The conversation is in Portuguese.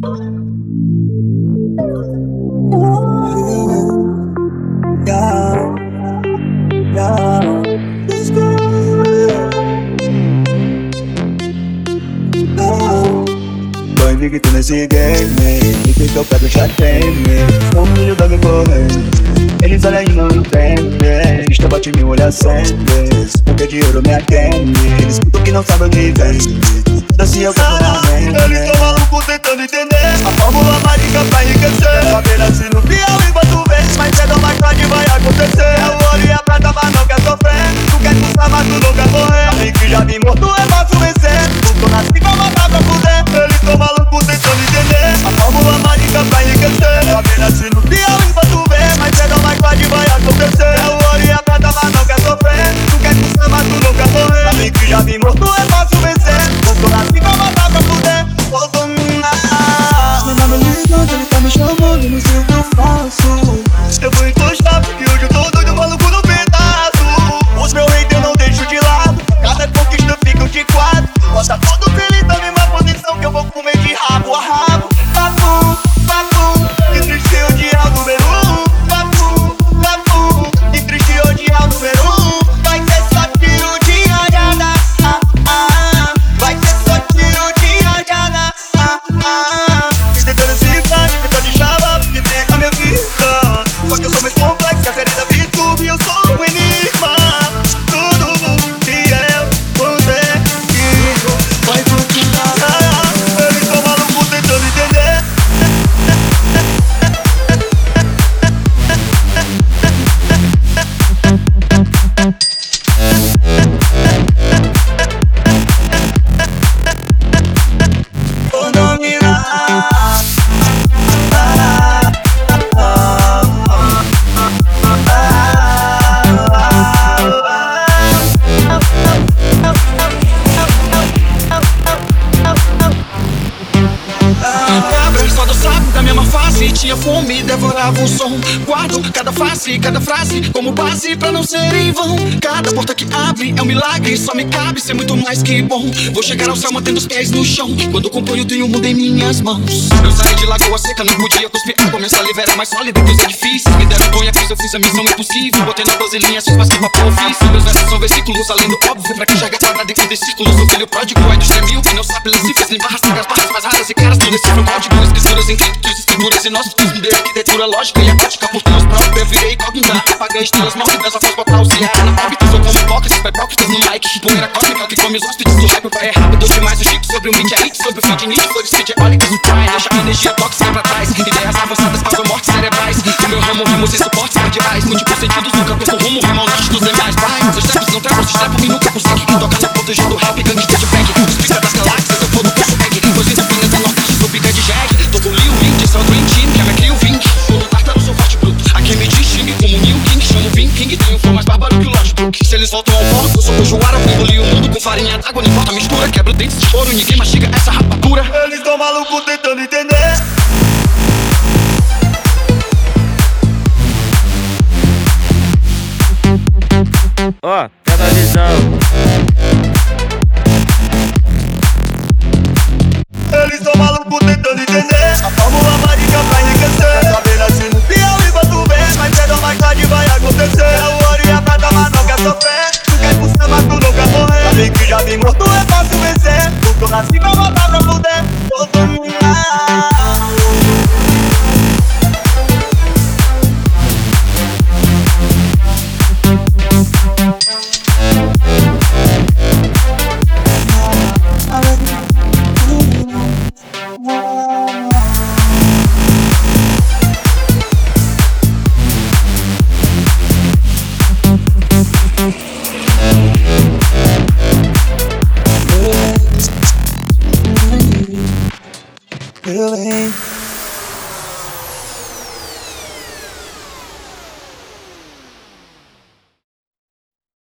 Tô invicto nesse game E que eu pego já teme Sou filho da minha corrente Eles olham e não entendem Isto bate me olha sempre Porque dinheiro me atende Eles escutam que não sabem onde vem Dança eu mente Eles tão malucos tentando entender. A fórmula mágica pra enriquecer. Saber se no Piauí quanto Mais cedo ou mais face Tinha fome, devorava o som. Guardo cada face, cada frase Como base pra não ser em vão. Cada porta que abre é um milagre Só me cabe ser muito mais que bom. Vou chegar ao céu mantendo os pés no chão. Quando componho tenho o mundo em minhas mãos. Eu saí de lagoa seca, não podia cuspir água. Minha saliva era mais sólida que os edifícios. Me deram banho, fiz, eu fiz a missão impossível. Botei na 12 linhas, fiz mais que papel ofício. Meus versos são versículos além do óbvio Pra quem joga quadra dentro de círculos. O filho pródigo é dos mil Que não sabe ler cifras, nem barras negras Barras mais raras e caras. Não decifram código, escrituras em criptos Escrituras e nossos filhos de arquitetura lógica E aquática por nós próprios Eu virei incógnita. Apaguei estrelas mórbidas, só faz botar o Ciara na órbita Sou como hipócritas, hipócritas no mic Poeira cósmica que come os hóspedes do hype Vai é rápido demais, o chique sobre o mid é hit Sobre o feed nick, flores feed eólicas no prime Deixa a energia tóxica pra trás. Ideias avançadas causam mortes cerebrais. No meu ramo, rimo sem suportes cardeais Múltiplos sentidos, nunca perco rumo Rimo ao norte dos demais. Vai, seus steps não travam, se strepam e nunca consegue Tocar na ponta do rap, gangsta de bag Se eles voltam ao foco, eu sou Cojuara Engoli o mundo com farinha d'água, não importa a mistura Quebra dentes de ouro, ninguém mastiga essa rapadura Eles tão malucos tentando entender Ó, pega a visão. Morrer Sabe que já vi morto é fácil possibility.